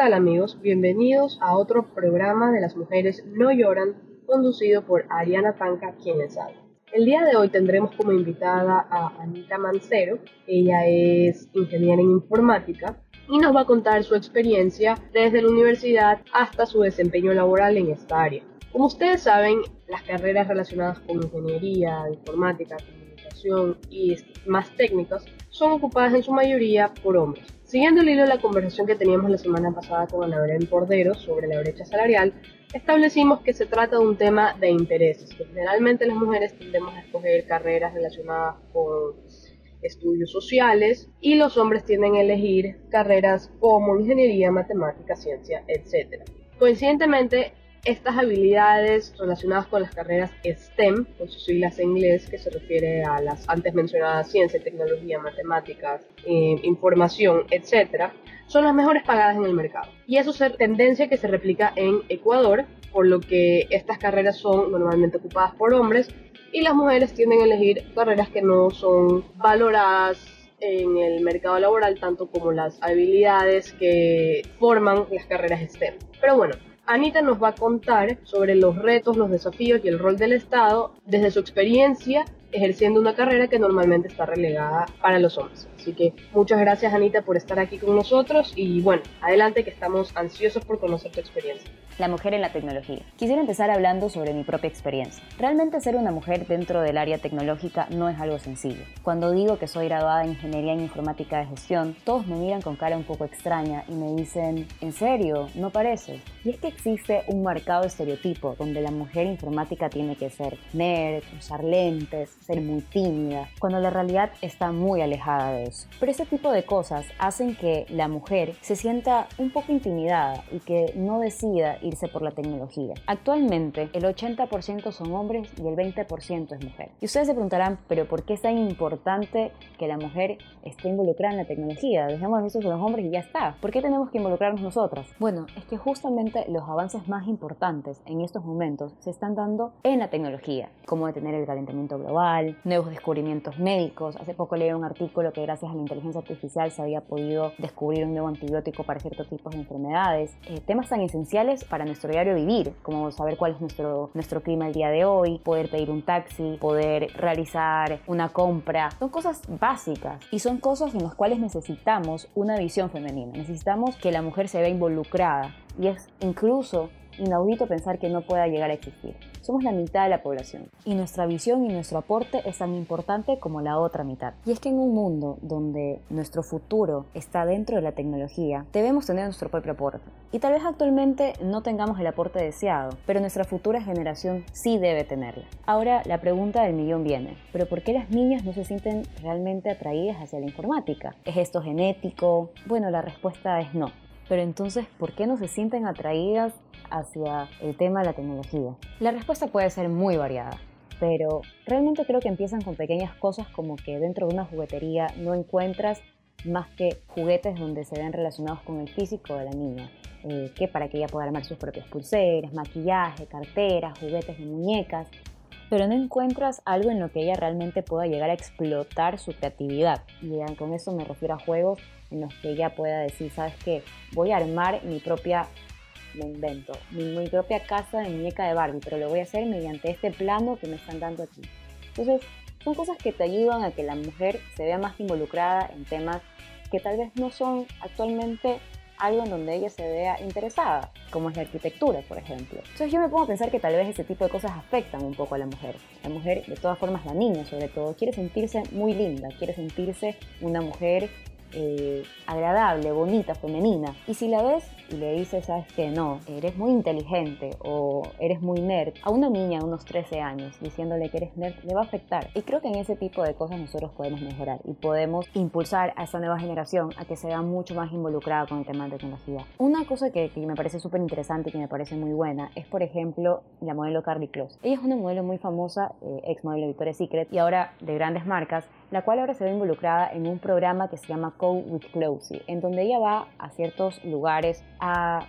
tal amigos? Bienvenidos a otro programa de las mujeres no lloran, conducido por Ariana Tanca, quien les habla. El día de hoy tendremos como invitada a Anita Mancero, ella es ingeniera en informática y nos va a contar su experiencia desde la universidad hasta su desempeño laboral en esta área. Como ustedes saben, las carreras relacionadas con ingeniería, informática, comunicación y más técnicas son ocupadas en su mayoría por hombres. Siguiendo el hilo de la conversación que teníamos la semana pasada con Ana Belén Cordero sobre la brecha salarial, establecimos que se trata de un tema de intereses, generalmente las mujeres tendemos a escoger carreras relacionadas con estudios sociales y los hombres tienden a elegir carreras como ingeniería, matemática, ciencia, etc. Coincidentemente, estas habilidades relacionadas con las carreras STEM, con sus siglas en inglés, que se refiere a las antes mencionadas ciencia, tecnología, matemáticas, eh, información, etc., son las mejores pagadas en el mercado. Y eso es tendencia que se replica en Ecuador, por lo que estas carreras son normalmente ocupadas por hombres y las mujeres tienden a elegir carreras que no son valoradas en el mercado laboral tanto como las habilidades que forman las carreras STEM. Pero bueno, Anita nos va a contar sobre los retos, los desafíos y el rol del Estado desde su experiencia ejerciendo una carrera que normalmente está relegada para los hombres. Así que muchas gracias Anita por estar aquí con nosotros y bueno, adelante que estamos ansiosos por conocer tu experiencia la mujer en la tecnología. Quisiera empezar hablando sobre mi propia experiencia. Realmente ser una mujer dentro del área tecnológica no es algo sencillo. Cuando digo que soy graduada en Ingeniería en Informática de Gestión, todos me miran con cara un poco extraña y me dicen, ¿en serio? No parece. Y es que existe un marcado estereotipo donde la mujer informática tiene que ser nerd, usar lentes, ser muy tímida, cuando la realidad está muy alejada de Pero ese tipo de cosas hacen que la mujer se sienta un poco intimidada y que no decida irse por la tecnología. Actualmente, el 80% son hombres y el 20% es mujer. Y ustedes se preguntarán, ¿pero por qué es tan importante que la mujer esté involucrada en la tecnología? Dejemos eso con los hombres y ya está. ¿Por qué tenemos que involucrarnos nosotras? Bueno, es que justamente los avances más importantes en estos momentos se están dando en la tecnología, como detener el calentamiento global, nuevos descubrimientos médicos. Hace poco leí un artículo que gracias a la inteligencia artificial se había podido descubrir un nuevo antibiótico para ciertos tipos de enfermedades. Eh, temas tan esenciales para nuestro diario vivir, como saber cuál es nuestro, nuestro clima el día de hoy, poder pedir un taxi, poder realizar una compra. Son cosas básicas y son cosas en las cuales necesitamos una visión femenina. Necesitamos que la mujer se vea involucrada y es incluso inaudito pensar que no pueda llegar a existir. Somos la mitad de la población y nuestra visión y nuestro aporte es tan importante como la otra mitad. Y es que en un mundo donde nuestro futuro está dentro de la tecnología, debemos tener nuestro propio aporte. Y tal vez actualmente no tengamos el aporte deseado, pero nuestra futura generación sí debe tenerlo. Ahora la pregunta del millón viene, ¿pero por qué las niñas no se sienten realmente atraídas hacia la informática? ¿Es esto genético? Bueno, la respuesta es no. Pero entonces, ¿por qué no se sienten atraídas hacia el tema de la tecnología? La respuesta puede ser muy variada, pero realmente creo que empiezan con pequeñas cosas como que dentro de una juguetería no encuentras más que juguetes donde se ven relacionados con el físico de la niña, eh, que para que ella pueda armar sus propias pulseras, maquillaje, carteras, juguetes de muñecas, pero no encuentras algo en lo que ella realmente pueda llegar a explotar su creatividad. Y con eso me refiero a juegos en los que ella pueda decir, ¿sabes qué? Voy a armar mi propia, me invento, mi, propia casa de muñeca de Barbie, pero lo voy a hacer mediante este plano que me están dando aquí. Entonces, son cosas que te ayudan a que la mujer se vea más involucrada en temas que tal vez no son actualmente algo en donde ella se vea interesada, como es la arquitectura, por ejemplo. Entonces yo me pongo a pensar que tal vez ese tipo de cosas afectan un poco a la mujer. La mujer, de todas formas la niña sobre todo, quiere sentirse muy linda, quiere sentirse una mujer eh, agradable, bonita, femenina. Y si la ves y le dices, sabes que no, eres muy inteligente o eres muy nerd, a una niña de unos 13 años diciéndole que eres nerd le va a afectar. Y creo que en ese tipo de cosas nosotros podemos mejorar y podemos impulsar a esta nueva generación a que se vea mucho más involucrada con el tema de tecnología. Una cosa que, me parece súper interesante y que me parece muy buena es, por ejemplo, la modelo Carly Close. Ella es una modelo muy famosa, eh, ex modelo de Victoria's Secret y ahora de grandes marcas, la cual ahora se ve involucrada en un programa que se llama Go with Closey, en donde ella va a ciertos lugares a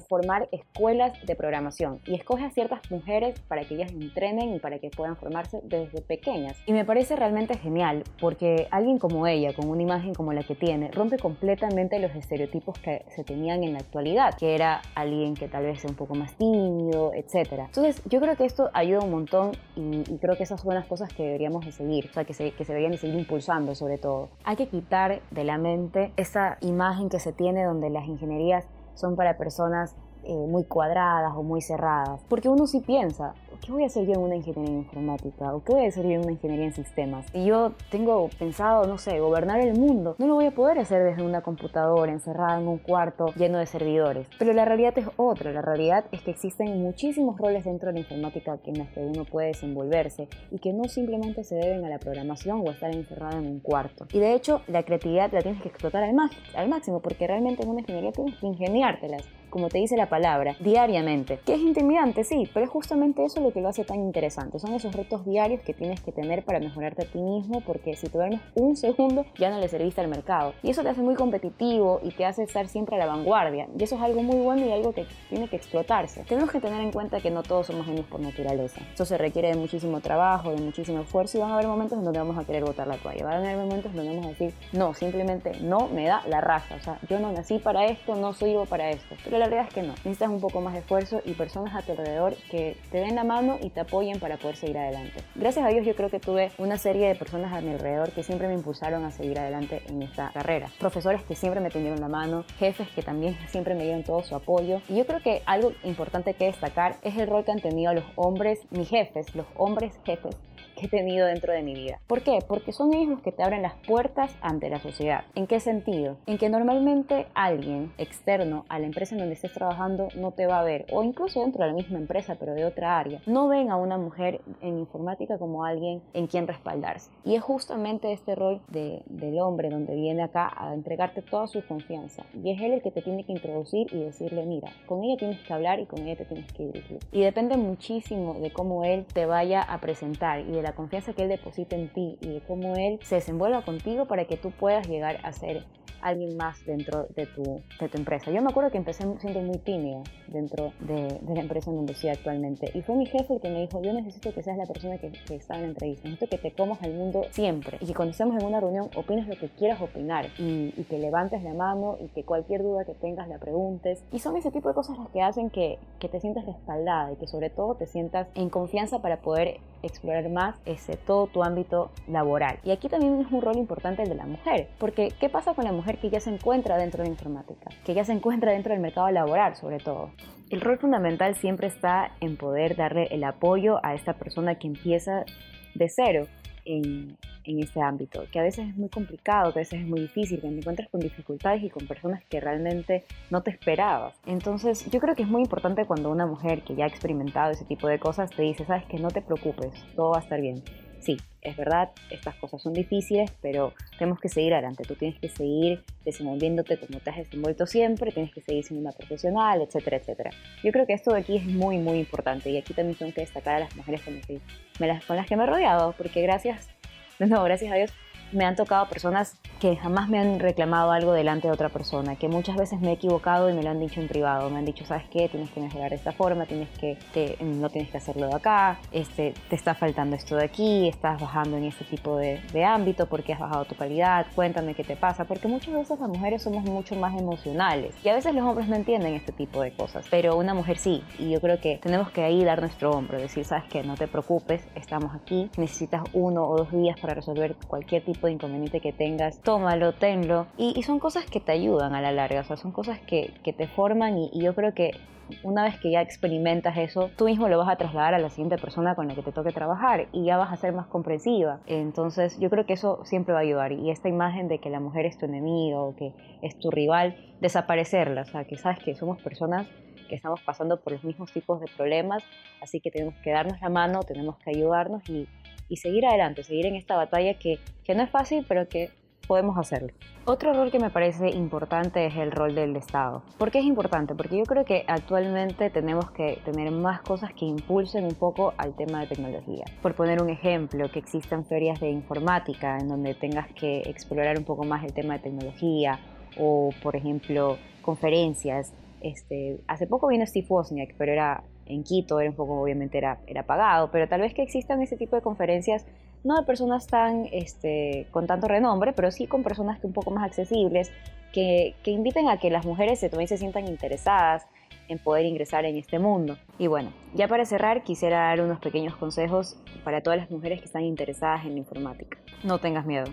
formar escuelas de programación y escoge a ciertas mujeres para que ellas entrenen y para que puedan formarse desde pequeñas. Y me parece realmente genial porque alguien como ella, con una imagen como la que tiene, rompe completamente los estereotipos que se tenían en la actualidad, que era alguien que tal vez sea un poco más tímido, etc. Entonces yo creo que esto ayuda un montón y, creo que esas son las cosas que deberíamos de seguir, o sea, que se, que se deberían de seguir impulsando sobre todo. Hay que quitar de la mente esa imagen que se tiene donde las ingenierías son para personas eh, muy cuadradas o muy cerradas. Porque uno sí piensa, ¿qué voy a hacer yo en una ingeniería informática? ¿O qué voy a hacer yo en una ingeniería en sistemas? Y yo tengo pensado, no sé, gobernar el mundo. No lo voy a poder hacer desde una computadora encerrada en un cuarto lleno de servidores. Pero la realidad es otra. La realidad es que existen muchísimos roles dentro de la informática en los que uno puede desenvolverse y que no simplemente se deben a la programación o a estar encerrado en un cuarto. Y de hecho, la creatividad la tienes que explotar al, al máximo porque realmente en una ingeniería tienes que ingeniártelas como te dice la palabra, diariamente. Que es intimidante, sí, pero es justamente eso lo que lo hace tan interesante. Son esos retos diarios que tienes que tener para mejorarte a ti mismo, porque si te duermes un segundo ya no le serviste al mercado. Y eso te hace muy competitivo y te hace estar siempre a la vanguardia. Y eso es algo muy bueno y algo que tiene que explotarse. Tenemos que tener en cuenta que no todos somos genios por naturaleza. Eso se requiere de muchísimo trabajo, de muchísimo esfuerzo y van a haber momentos en donde vamos a querer botar la toalla. Van a haber momentos en donde vamos a decir, no, simplemente no me da la raza. O sea, yo no nací para esto, no soy yo para esto. Pero la realidad es que no. Necesitas un poco más de esfuerzo y personas a tu alrededor que te den la mano y te apoyen para poder seguir adelante. Gracias a Dios yo creo que tuve una serie de personas a mi alrededor que siempre me impulsaron a seguir adelante en esta carrera. Profesores que siempre me tendieron la mano, jefes que también siempre me dieron todo su apoyo. Y yo creo que algo importante que destacar es el rol que han tenido los hombres, mis jefes, los hombres jefes he tenido dentro de mi vida. ¿Por qué? Porque son ellos los que te abren las puertas ante la sociedad. ¿En qué sentido? En que normalmente alguien externo a la empresa en donde estés trabajando no te va a ver, o incluso dentro de la misma empresa, pero de otra área, no ven a una mujer en informática como alguien en quien respaldarse. Y es justamente este rol de, del hombre donde viene acá a entregarte toda su confianza. Y es él el que te tiene que introducir y decirle, mira, con ella tienes que hablar y con ella te tienes que dirigir. Y depende muchísimo de cómo él te vaya a presentar y de confianza que Él deposita en ti y de cómo Él se desenvuelva contigo para que tú puedas llegar a ser alguien más dentro de tu, de tu empresa. Yo me acuerdo que empecé siendo muy tímida dentro de, de, la empresa en donde estoy actualmente. Y fue mi jefe el que me dijo, yo necesito que seas la persona que, que está en la entrevista. Necesito que te comas al mundo siempre. Y que cuando estemos en una reunión opines lo que quieras opinar. Y, y, que levantes la mano y que cualquier duda que tengas la preguntes. Y son ese tipo de cosas las que hacen que, que te sientas respaldada y que sobre todo te sientas en confianza para poder explorar más ese, todo tu ámbito laboral. Y aquí también es un rol importante el de la mujer. Porque ¿qué pasa con la mujer que ya se encuentra dentro de informática, que ya se encuentra dentro del mercado laboral sobre todo. El rol fundamental siempre está en poder darle el apoyo a esta persona que empieza de cero en este ámbito, que a veces es muy complicado, que a veces es muy difícil, que te encuentras con dificultades y con personas que realmente no te esperabas. Entonces yo creo que es muy importante cuando una mujer que ya ha experimentado ese tipo de cosas te dice, sabes que no te preocupes, todo va a estar bien sí, es verdad, estas cosas son difíciles, pero tenemos que seguir adelante. Tú tienes que seguir desenvolviéndote como te has desenvuelto siempre, tienes que seguir siendo una profesional, etcétera, etcétera. Yo creo que esto de aquí es muy, muy importante y aquí también tengo que destacar a las mujeres con las que me, con las que me he rodeado, porque gracias, no, gracias a Dios, me han tocado personas que jamás me han reclamado algo delante de otra persona, que muchas veces me he equivocado y me lo han dicho en privado. Me han dicho, ¿sabes qué? Tienes que mejorar de esta forma, tienes que, no tienes que hacerlo de acá, este, te está faltando esto de aquí, estás bajando en este tipo de, de ámbito porque has bajado tu calidad, cuéntame qué te pasa, porque muchas veces las mujeres somos mucho más emocionales y a veces los hombres no entienden este tipo de cosas, pero una mujer sí, y yo creo que tenemos que ahí dar nuestro hombro, decir, ¿sabes qué? No te preocupes, estamos aquí, necesitas uno o dos días para resolver cualquier tipo de inconveniente que tengas, tómalo, tenlo. Y, son cosas que te ayudan a la larga, o sea, son cosas que, que te forman y, yo creo que una vez que ya experimentas eso, tú mismo lo vas a trasladar a la siguiente persona con la que te toque trabajar y ya vas a ser más comprensiva. Entonces yo creo que eso siempre va a ayudar y esta imagen de que la mujer es tu enemigo o que es tu rival, desaparecerla, o sea, que sabes que somos personas que estamos pasando por los mismos tipos de problemas, así que tenemos que darnos la mano, tenemos que ayudarnos y, y seguir adelante, seguir en esta batalla que, que no es fácil, pero que podemos hacerlo. Otro rol que me parece importante es el rol del Estado. ¿Por qué es importante? Porque yo creo que actualmente tenemos que tener más cosas que impulsen un poco al tema de tecnología. Por poner un ejemplo, que existan ferias de informática en donde tengas que explorar un poco más el tema de tecnología o, por ejemplo, conferencias Este, hace poco vino Steve Wozniak, pero era en Quito, era un poco, obviamente era, era pagado, pero tal vez que existan ese tipo de conferencias, no de personas tan, este, con tanto renombre, pero sí con personas que un poco más accesibles, que, que inviten a que las mujeres se, también se sientan interesadas en poder ingresar en este mundo. Y bueno, ya para cerrar quisiera dar unos pequeños consejos para todas las mujeres que están interesadas en la informática. No tengas miedo.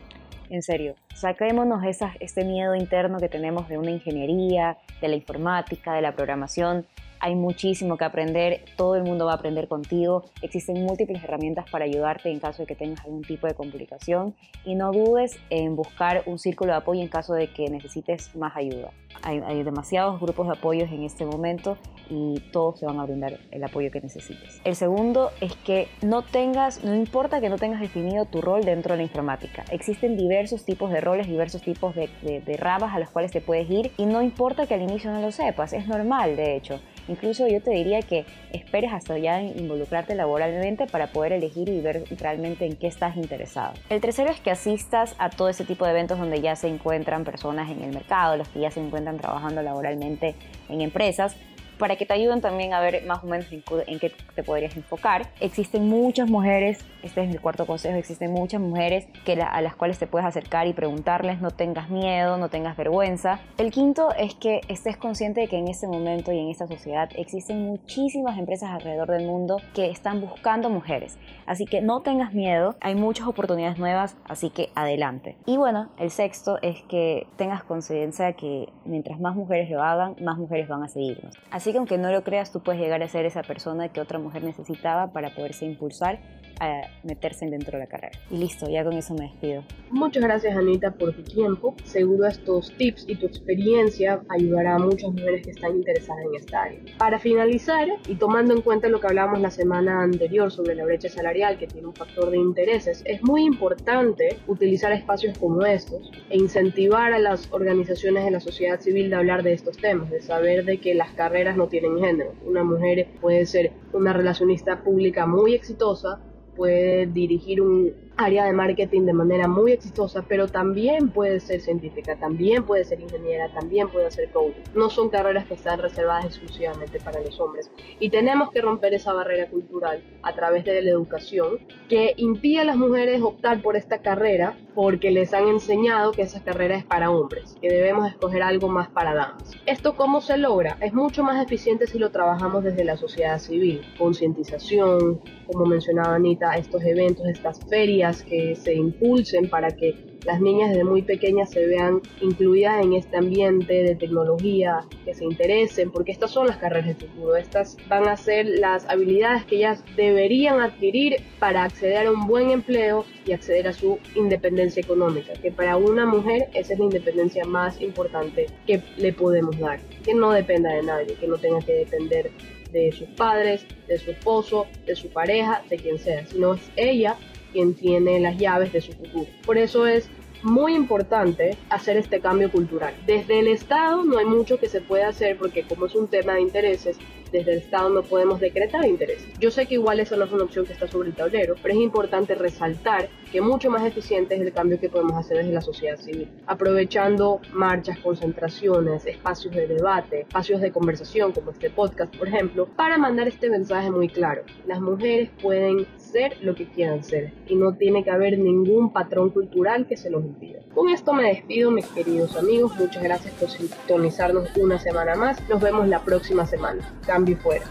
En serio, saquémonos esa, este miedo interno que tenemos de una ingeniería, de la informática, de la programación, hay muchísimo que aprender, todo el mundo va a aprender contigo, existen múltiples herramientas para ayudarte en caso de que tengas algún tipo de complicación y no dudes en buscar un círculo de apoyo en caso de que necesites más ayuda. Hay, demasiados grupos de apoyo en este momento y todos te van a brindar el apoyo que necesites. El segundo es que no tengas, no importa que no tengas definido tu rol dentro de la informática. Existen diversos tipos de roles, diversos tipos de, de, de ramas a las cuales te puedes ir y no importa que al inicio no lo sepas, es normal de hecho. Incluso yo te diría que esperes hasta ya involucrarte laboralmente para poder elegir y ver realmente en qué estás interesado. El tercero es que asistas a todo ese tipo de eventos donde ya se encuentran personas en el mercado, los que ya se encuentran trabajando laboralmente en empresas, para que te ayuden también a ver más o menos en, qué te podrías enfocar. Existen muchas mujeres, este es mi cuarto consejo, existen muchas mujeres que a las cuales te puedes acercar y preguntarles, no tengas miedo, no tengas vergüenza. El quinto es que estés consciente de que en este momento y en esta sociedad existen muchísimas empresas alrededor del mundo que están buscando mujeres. Así que no tengas miedo, hay muchas oportunidades nuevas, así que adelante. Y bueno, el sexto es que tengas conciencia de que mientras más mujeres lo hagan, más mujeres van a seguirnos. Así que aunque no lo creas, tú puedes llegar a ser esa persona que otra mujer necesitaba para poderse impulsar a meterse dentro de la carrera. Y listo, ya con eso me despido. Muchas gracias Anita por tu tiempo. Seguro estos tips y tu experiencia ayudará a muchas mujeres que están interesadas en esta área. Para finalizar, y tomando en cuenta lo que hablábamos la semana anterior sobre la brecha salarial que tiene un factor de intereses, es muy importante utilizar espacios como estos e incentivar a las organizaciones de la sociedad civil de hablar de estos temas, de saber de que las carreras no tienen género. Una mujer puede ser una relacionista pública muy exitosa, puede dirigir un área de marketing de manera muy exitosa, pero también puede ser científica, también puede ser ingeniera, también puede ser coach. No son carreras que están reservadas exclusivamente para los hombres. Y tenemos que romper esa barrera cultural a través de la educación que impide a las mujeres optar por esta carrera porque les han enseñado que esa carrera es para hombres, que debemos escoger algo más para damas. ¿Esto cómo se logra? Es mucho más eficiente si lo trabajamos desde la sociedad civil, concientización, como mencionaba Anita, estos eventos, estas ferias que se impulsen para que las niñas desde muy pequeñas se vean incluidas en este ambiente de tecnología, que se interesen, porque estas son las carreras del futuro, estas van a ser las habilidades que ellas deberían adquirir para acceder a un buen empleo y acceder a su independencia económica, que para una mujer esa es la independencia más importante que le podemos dar, que no dependa de nadie, que no tenga que depender de sus padres, de su esposo, de su pareja, de quien sea, sino es ella quien tiene las llaves de su futuro. Por eso es muy importante hacer este cambio cultural. Desde el Estado no hay mucho que se puede hacer porque como es un tema de intereses, desde el Estado no podemos decretar intereses. Yo sé que igual esa no es una opción que está sobre el tablero, pero es importante resaltar que mucho más eficiente es el cambio que podemos hacer desde la sociedad civil, aprovechando marchas, concentraciones, espacios de debate, espacios de conversación como este podcast, por ejemplo, para mandar este mensaje muy claro. Las mujeres pueden ser lo que quieran ser y no tiene que haber ningún patrón cultural que se los impida. Con esto me despido, mis queridos amigos. Muchas gracias por sintonizarnos una semana más. Nos vemos la próxima semana. Cambio fuera.